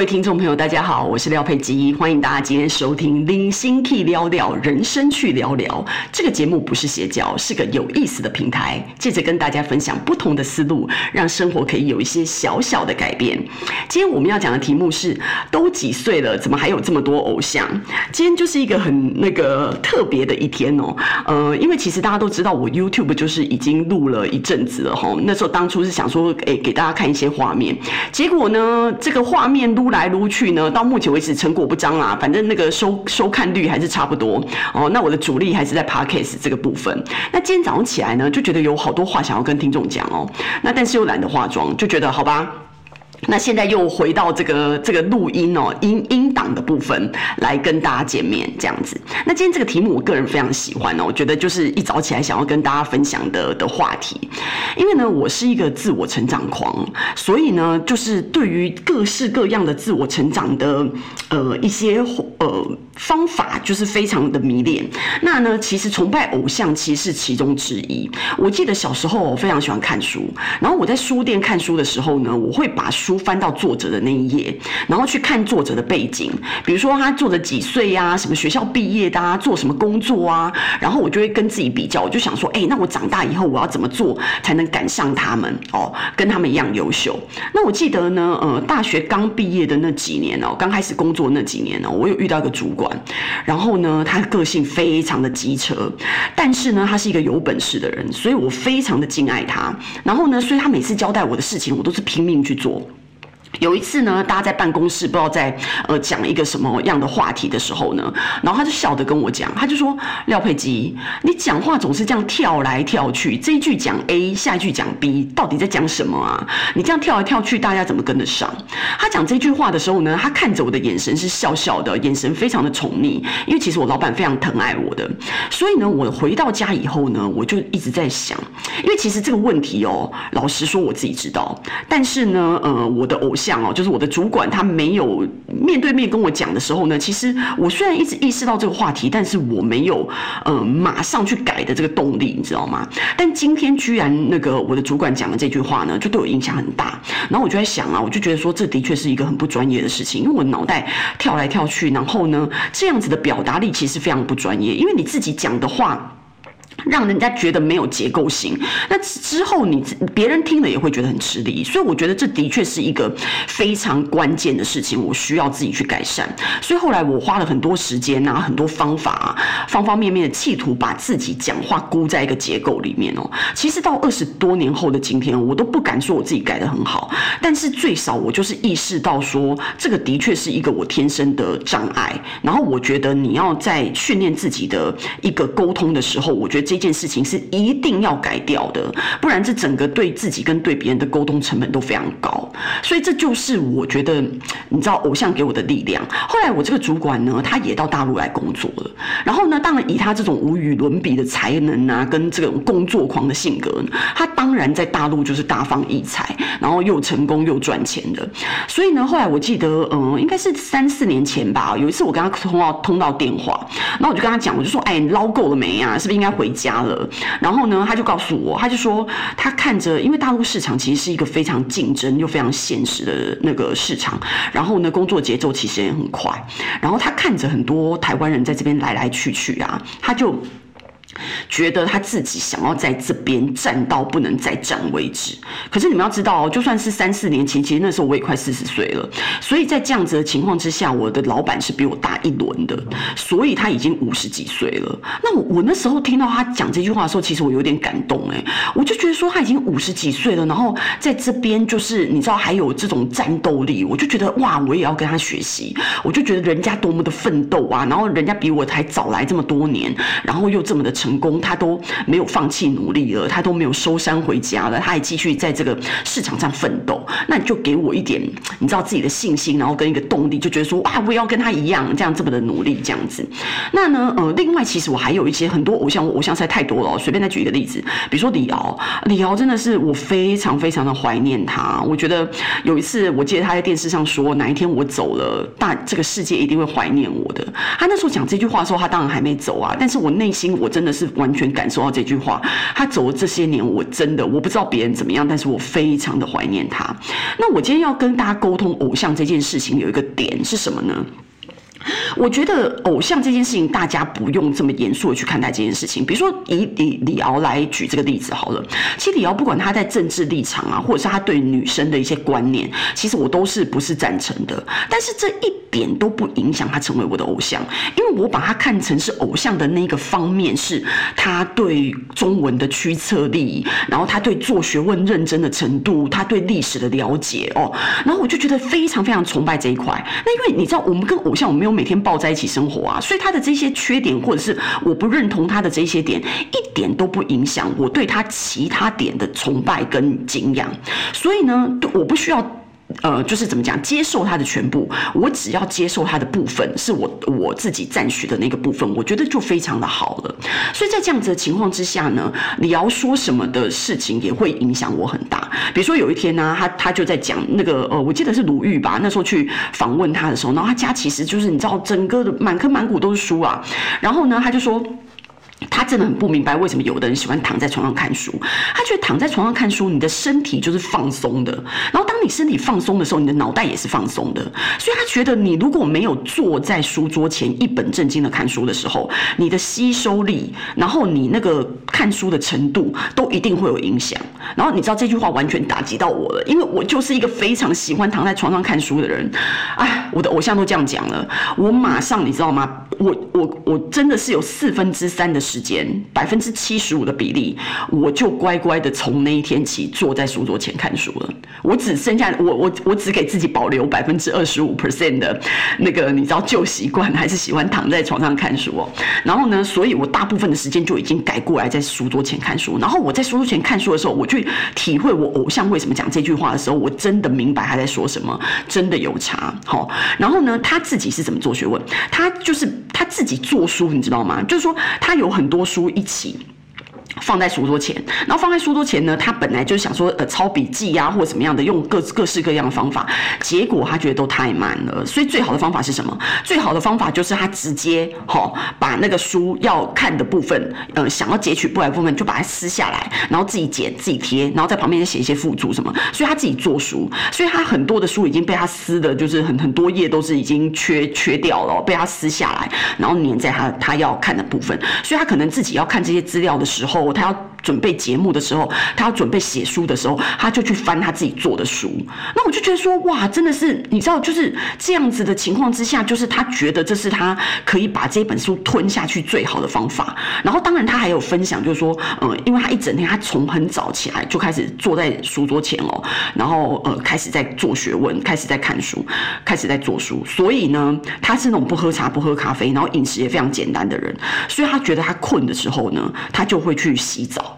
各位听众朋友，大家好，我是廖佩基，欢迎大家今天收听《零星 K 聊聊人生去聊聊》这个节目，不是邪教，是个有意思的平台，借着跟大家分享不同的思路，让生活可以有一些小小的改变。今天我们要讲的题目是：都几岁了，怎么还有这么多偶像？今天就是一个很那个特别的一天哦。呃，因为其实大家都知道，我 YouTube 就是已经录了一阵子了哈。那时候当初是想说，哎，给大家看一些画面，结果呢，这个画面录来撸去呢，到目前为止成果不彰啊。反正那个收收看率还是差不多哦。那我的主力还是在 Podcast 这个部分。那今天早上起来呢，就觉得有好多话想要跟听众讲哦。那但是又懒得化妆，就觉得好吧。那现在又回到这个这个录音哦，音音档的部分来跟大家见面这样子。那今天这个题目我个人非常喜欢哦，我觉得就是一早起来想要跟大家分享的的话题。因为呢，我是一个自我成长狂，所以呢，就是对于各式各样的自我成长的呃一些呃方法，就是非常的迷恋。那呢，其实崇拜偶像其实是其中之一。我记得小时候我非常喜欢看书，然后我在书店看书的时候呢，我会把书翻到作者的那一页，然后去看作者的背景，比如说他作者几岁呀，什么学校毕业的啊，做什么工作啊，然后我就会跟自己比较，我就想说，哎，那我长大以后我要怎么做才能赶上他们哦，跟他们一样优秀？那我记得呢，呃，大学刚毕业的那几年哦，刚开始工作那几年哦，我有遇到一个主管，然后呢，他个性非常的机车，但是呢，他是一个有本事的人，所以我非常的敬爱他。然后呢，所以他每次交代我的事情，我都是拼命去做。有一次呢，大家在办公室不知道在呃讲一个什么样的话题的时候呢，然后他就笑着跟我讲，他就说：“廖佩基，你讲话总是这样跳来跳去，这一句讲 A，下一句讲 B，到底在讲什么啊？你这样跳来跳去，大家怎么跟得上？”他讲这句话的时候呢，他看着我的眼神是笑笑的，眼神非常的宠溺，因为其实我老板非常疼爱我的，所以呢，我回到家以后呢，我就一直在想，因为其实这个问题哦，老实说我自己知道，但是呢，呃，我的偶像。讲哦，就是我的主管，他没有面对面跟我讲的时候呢，其实我虽然一直意识到这个话题，但是我没有呃马上去改的这个动力，你知道吗？但今天居然那个我的主管讲的这句话呢，就对我影响很大。然后我就在想啊，我就觉得说，这的确是一个很不专业的事情，因为我脑袋跳来跳去，然后呢，这样子的表达力其实非常不专业，因为你自己讲的话。让人家觉得没有结构性，那之后你别人听了也会觉得很吃力，所以我觉得这的确是一个非常关键的事情，我需要自己去改善。所以后来我花了很多时间啊，很多方法啊，方方面面的企图把自己讲话箍在一个结构里面哦。其实到二十多年后的今天，我都不敢说我自己改得很好，但是最少我就是意识到说，这个的确是一个我天生的障碍。然后我觉得你要在训练自己的一个沟通的时候，我觉得。这件事情是一定要改掉的，不然这整个对自己跟对别人的沟通成本都非常高。所以这就是我觉得，你知道，偶像给我的力量。后来我这个主管呢，他也到大陆来工作了。然后呢，当然以他这种无与伦比的才能啊，跟这种工作狂的性格，他当然在大陆就是大放异彩，然后又成功又赚钱的。所以呢，后来我记得，嗯，应该是三四年前吧，有一次我跟他通到通到电话，然后我就跟他讲，我就说，哎，你捞够了没啊？是不是应该回家？了，然后呢，他就告诉我，他就说他看着，因为大陆市场其实是一个非常竞争又非常现实的那个市场，然后呢，工作节奏其实也很快，然后他看着很多台湾人在这边来来去去啊，他就。觉得他自己想要在这边站到不能再站为止，可是你们要知道哦，就算是三四年前，其实那时候我也快四十岁了，所以在这样子的情况之下，我的老板是比我大一轮的，所以他已经五十几岁了。那我我那时候听到他讲这句话的时候，其实我有点感动哎，我就觉得说他已经五十几岁了，然后在这边就是你知道还有这种战斗力，我就觉得哇，我也要跟他学习，我就觉得人家多么的奋斗啊，然后人家比我还早来这么多年，然后又这么的成。功，他都没有放弃努力了，他都没有收山回家了，他还继续在这个市场上奋斗。那你就给我一点，你知道自己的信心，然后跟一个动力，就觉得说，哇，我也要跟他一样，这样这么的努力，这样子。那呢，呃，另外其实我还有一些很多偶像，我偶像实在太多了。随便再举一个例子，比如说李敖，李敖真的是我非常非常的怀念他。我觉得有一次，我记得他在电视上说，哪一天我走了，大这个世界一定会怀念我的。他那时候讲这句话的时候，他当然还没走啊，但是我内心我真的。是完全感受到这句话。他走了这些年，我真的我不知道别人怎么样，但是我非常的怀念他。那我今天要跟大家沟通偶像这件事情，有一个点是什么呢？我觉得偶像这件事情，大家不用这么严肃的去看待这件事情。比如说以李李敖来举这个例子好了，其实李敖不管他在政治立场啊，或者是他对女生的一些观念，其实我都是不是赞成的。但是这一点都不影响他成为我的偶像，因为我把他看成是偶像的那个方面，是他对中文的驱策力，然后他对做学问认真的程度，他对历史的了解哦，然后我就觉得非常非常崇拜这一块。那因为你知道，我们跟偶像我没有每天抱在一起生活啊，所以他的这些缺点，或者是我不认同他的这些点，一点都不影响我对他其他点的崇拜跟敬仰。所以呢，我不需要。呃，就是怎么讲，接受他的全部，我只要接受他的部分，是我我自己赞许的那个部分，我觉得就非常的好了。所以在这样子的情况之下呢，李敖说什么的事情也会影响我很大。比如说有一天呢、他他就在讲那个呃，我记得是鲁豫吧，那时候去访问他的时候，然后他家其实就是你知道，整个的满坑满谷都是书啊，然后呢，他就说。他真的很不明白为什么有的人喜欢躺在床上看书。他觉得躺在床上看书，你的身体就是放松的。然后当你身体放松的时候，你的脑袋也是放松的。所以他觉得你如果没有坐在书桌前一本正经的看书的时候，你的吸收力，然后你那个看书的程度都一定会有影响。然后你知道这句话完全打击到我了，因为我就是一个非常喜欢躺在床上看书的人。哎，我的偶像都这样讲了，我马上你知道吗？我我我真的是有四分之三的时间，百分之七十五的比例，我就乖乖的从那一天起坐在书桌前看书了。我只剩下我我我只给自己保留百分之二十五 percent 的那个你知道旧习惯，还是喜欢躺在床上看书哦。然后呢，所以我大部分的时间就已经改过来在书桌前看书。然后我在书桌前看书的时候，我去体会我偶像为什么讲这句话的时候，我真的明白他在说什么，真的有差。好，然后呢，他自己是怎么做学问？他就是。自己做书，你知道吗？就是说，他有很多书一起。放在书桌前，然后放在书桌前呢，他本来就是想说，呃，抄笔记呀，或者怎么样的，用各各式各样的方法。结果他觉得都太慢了，所以最好的方法是什么？最好的方法就是他直接齁，把那个书要看的部分，呃，想要截取过来部分，就把它撕下来，然后自己剪、自己贴，然后在旁边写一些附注什么。所以他自己做书，所以他很多的书已经被他撕的，就是很很多页都是已经缺缺掉了，被他撕下来，然后粘在他他要看的部分。所以他可能自己要看这些资料的时候。他要准备节目的时候，他要准备写书的时候，他就去翻他自己做的书。那我就觉得说，哇，真的是，你知道，就是这样子的情况之下，就是他觉得这是他可以把这本书吞下去最好的方法。然后，当然他还有分享，就是说，嗯，因为他一整天，他从很早起来就开始坐在书桌前哦，然后呃，开始在做学问，开始在看书，开始在做书。所以呢，他是那种不喝茶、不喝咖啡，然后饮食也非常简单的人。所以他觉得他困的时候呢，他就会去洗澡。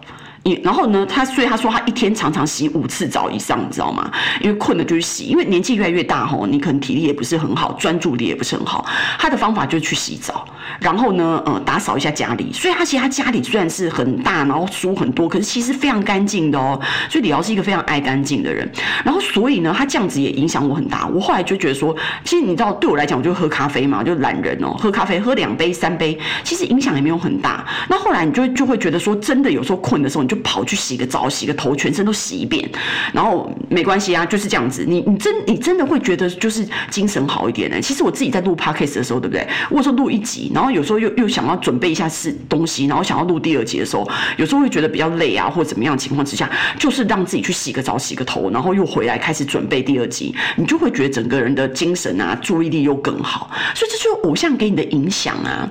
然后呢，他所以他说他一天常常洗五次澡以上，你知道吗？因为困了就去洗，因为年纪越来越大吼，你可能体力也不是很好，专注力也不是很好。他的方法就是去洗澡，然后呢，呃，打扫一下家里。所以他其实他家里虽然是很大，然后书很多，可是其实非常干净的哦。所以李敖是一个非常爱干净的人。然后所以呢，他这样子也影响我很大。我后来就觉得说，其实你知道，对我来讲，我就喝咖啡嘛，就懒人哦，喝咖啡喝两杯三杯，其实影响也没有很大。那后来你就就会觉得说，真的有时候困的时候，你就跑去洗个澡，洗个头，全身都洗一遍，然后没关系啊，就是这样子。你你真你真的会觉得就是精神好一点呢、其实我自己在录 podcast 的时候，对不对？我说录一集，然后有时候又又想要准备一下是东西，然后想要录第二集的时候，有时候会觉得比较累啊，或者怎么样情况之下，就是让自己去洗个澡，洗个头，然后又回来开始准备第二集，你就会觉得整个人的精神啊，注意力又更好。所以这就是偶像给你的影响啊。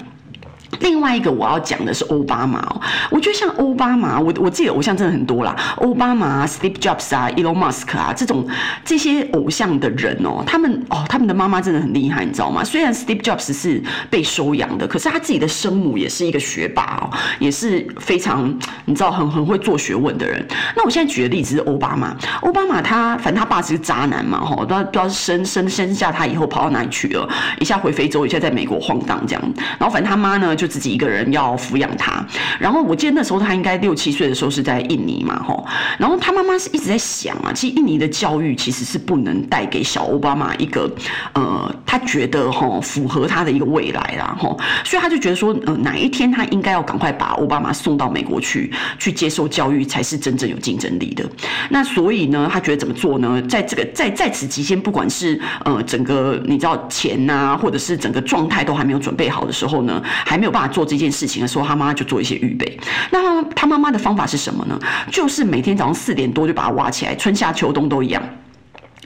另外一个我要讲的是奥巴马哦，我觉得像奥巴马，我我自己的偶像真的很多啦，奥巴马、Steve Jobs 啊、Elon Musk 啊，这种这些偶像的人哦，他们哦，他们的妈妈真的很厉害，你知道吗？虽然 Steve Jobs 是被收养的，可是他自己的生母也是一个学霸哦，也是非常你知道很很会做学问的人。那我现在举的例子是奥巴马，奥巴马他反正他爸是个渣男嘛，哈，不知道不知道生生生下他以后跑到哪里去了，一下回非洲，一下在美国晃荡这样，然后反正他妈呢。就自己一个人要抚养他。然后我记得那时候他应该六七岁的时候是在印尼嘛，吼。然后他妈妈是一直在想啊，其实印尼的教育其实是不能带给小欧巴马一个呃，他觉得吼符合他的一个未来啦，吼。所以他就觉得说，呃，哪一天他应该要赶快把欧巴马送到美国去，去接受教育才是真正有竞争力的。那所以呢，他觉得怎么做呢？在这个在在此期间，不管是呃整个你知道钱呐、或者是整个状态都还没有准备好的时候呢，还没有爸做这件事情的时候，他妈妈就做一些预备。那他妈妈的方法是什么呢？就是每天早上四点多就把他挖起来，春夏秋冬都一样。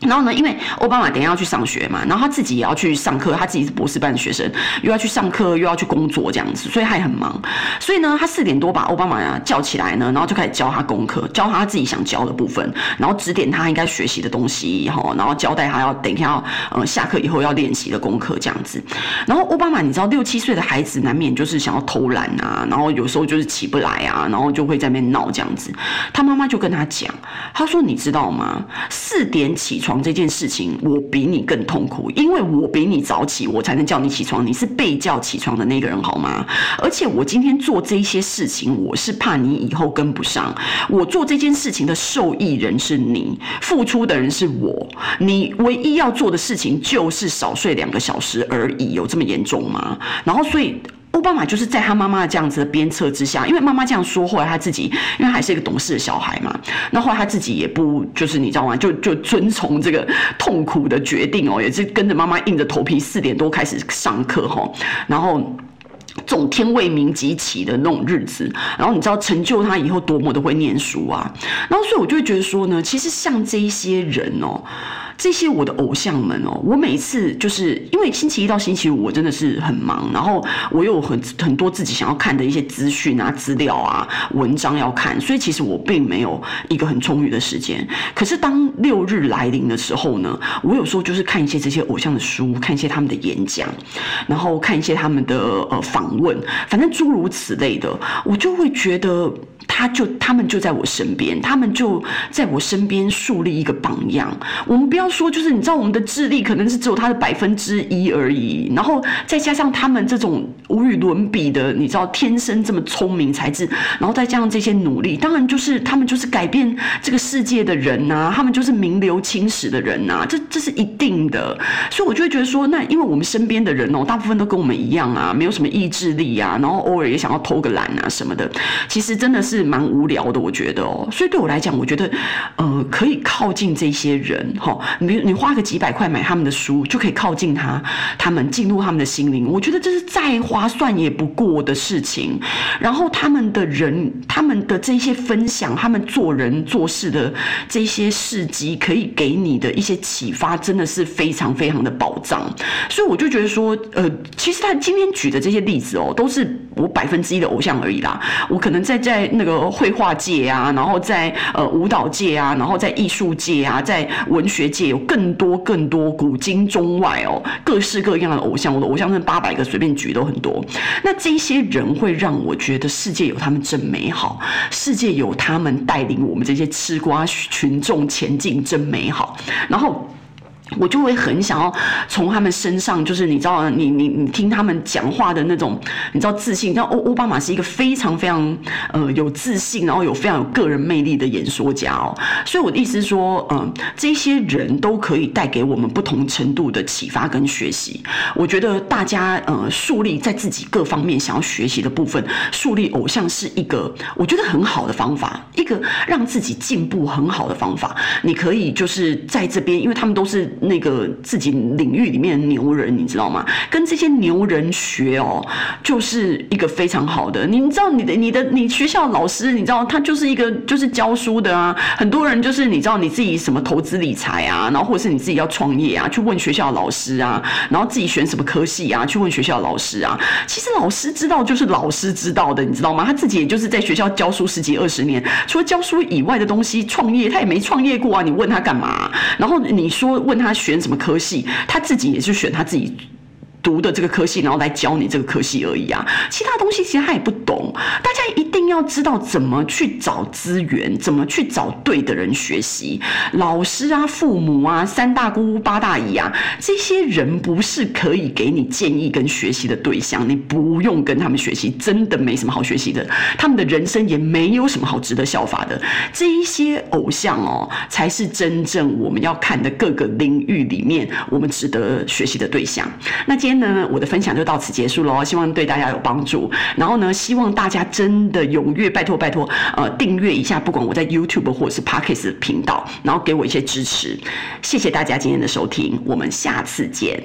然后呢，因为奥巴马等一下要去上学嘛，然后他自己也要去上课，他自己是博士班的学生，又要去上课，又要去工作这样子，所以他也很忙。所以呢，他四点多把奥巴马叫起来呢，然后就开始教他功课，教他自己想教的部分，然后指点他应该学习的东西，哈，然后交代他要等一下要呃下课以后要练习的功课这样子。然后奥巴马，你知道六七岁的孩子难免就是想要偷懒啊，然后有时候就是起不来啊，然后就会在那边闹这样子。他妈妈就跟他讲，他说：“你知道吗？四点起床。”床这件事情，我比你更痛苦，因为我比你早起，我才能叫你起床。你是被叫起床的那个人，好吗？而且我今天做这些事情，我是怕你以后跟不上。我做这件事情的受益人是你，付出的人是我。你唯一要做的事情就是少睡两个小时而已，有这么严重吗？然后，所以。欧巴马就是在他妈妈的这样子的鞭策之下，因为妈妈这样说，后来他自己，因为还是一个懂事的小孩嘛，那后来他自己也不就是你知道吗？就就遵从这个痛苦的决定哦，也是跟着妈妈硬着头皮四点多开始上课哈，然后总天未明即起的那种日子，然后你知道成就他以后多么的会念书啊，然后所以我就会觉得说呢，其实像这一些人哦。这些我的偶像们哦，我每次就是因为星期一到星期五我真的是很忙，然后我有很很多自己想要看的一些资讯啊、资料啊、文章要看，所以其实我并没有一个很充裕的时间。可是当六日来临的时候呢，我有时候就是看一些这些偶像的书，看一些他们的演讲，然后看一些他们的呃访问，反正诸如此类的，我就会觉得。他就他们就在我身边，他们就在我身边树立一个榜样。我们不要说，就是你知道，我们的智力可能是只有他的百分之一而已，然后再加上他们这种无与伦比的，你知道，天生这么聪明才智，然后再加上这些努力，当然就是他们就是改变这个世界的人呐、他们就是名留青史的人呐、这这是一定的。所以我就会觉得说，那因为我们身边的人哦，大部分都跟我们一样啊，没有什么意志力啊，然后偶尔也想要偷个懒啊什么的，其实真的是。是蛮无聊的，我觉得哦，所以对我来讲，我觉得，呃，可以靠近这些人，哈，你你花个几百块买他们的书，就可以靠近他，他们进入他们的心灵，我觉得这是再划算也不过的事情。然后他们的人，他们的这些分享，他们做人做事的这些事迹，可以给你的一些启发，真的是非常非常的宝藏。所以我就觉得说，呃，其实他今天举的这些例子哦，都是我百分之一的偶像而已啦。我可能在在那。个绘画界啊，然后在呃舞蹈界啊，然后在艺术界啊，在文学界有更多更多古今中外哦，各式各样的偶像。我的偶像是八百个，随便举都很多。那这些人会让我觉得世界有他们真美好，世界有他们带领我们这些吃瓜群众前进真美好。然后。我就会很想要从他们身上，就是你知道，你你你听他们讲话的那种，你知道自信。像欧欧巴马是一个非常非常呃有自信，然后有非常有个人魅力的演说家哦。所以我的意思说，嗯、这些人都可以带给我们不同程度的启发跟学习。我觉得大家呃树立在自己各方面想要学习的部分，树立偶像是一个我觉得很好的方法，一个让自己进步很好的方法。你可以就是在这边，因为他们都是。那个自己领域里面的牛人，你知道吗？跟这些牛人学哦，就是一个非常好的。你知道，你的、你的、你学校老师，你知道，他就是一个就是教书的啊。很多人就是你知道，你自己什么投资理财啊，然后或者是你自己要创业啊，去问学校老师啊，然后自己选什么科系啊，去问学校老师啊。其实老师知道就是老师知道的，你知道吗？他自己也就是在学校教书十几二十年，除了教书以外的东西，创业他也没创业过啊。你问他干嘛？然后你说问他。他选什么科系，他自己也是选他自己读的这个科系，然后来教你这个科系而已啊。其他东西其实他也不懂。大家一定要知道怎么去找资源，怎么去找对的人学习。老师啊、父母啊、三大姑、八大姨啊，这些人不是可以给你建议跟学习的对象，你不用跟他们学习，真的没什么好学习的。他们的人生也没有什么好值得效法的。这一些偶像哦，才是真正我们要看的各个领域里面我们值得学习的对象。那今天呢，我的分享就到此结束喽，希望对大家有帮助。然后呢，希望大家真的踊跃，拜托拜托，呃，订阅一下，不管我在 YouTube 或者是 Podcast 频道，然后给我一些支持。谢谢大家今天的收听，我们下次见。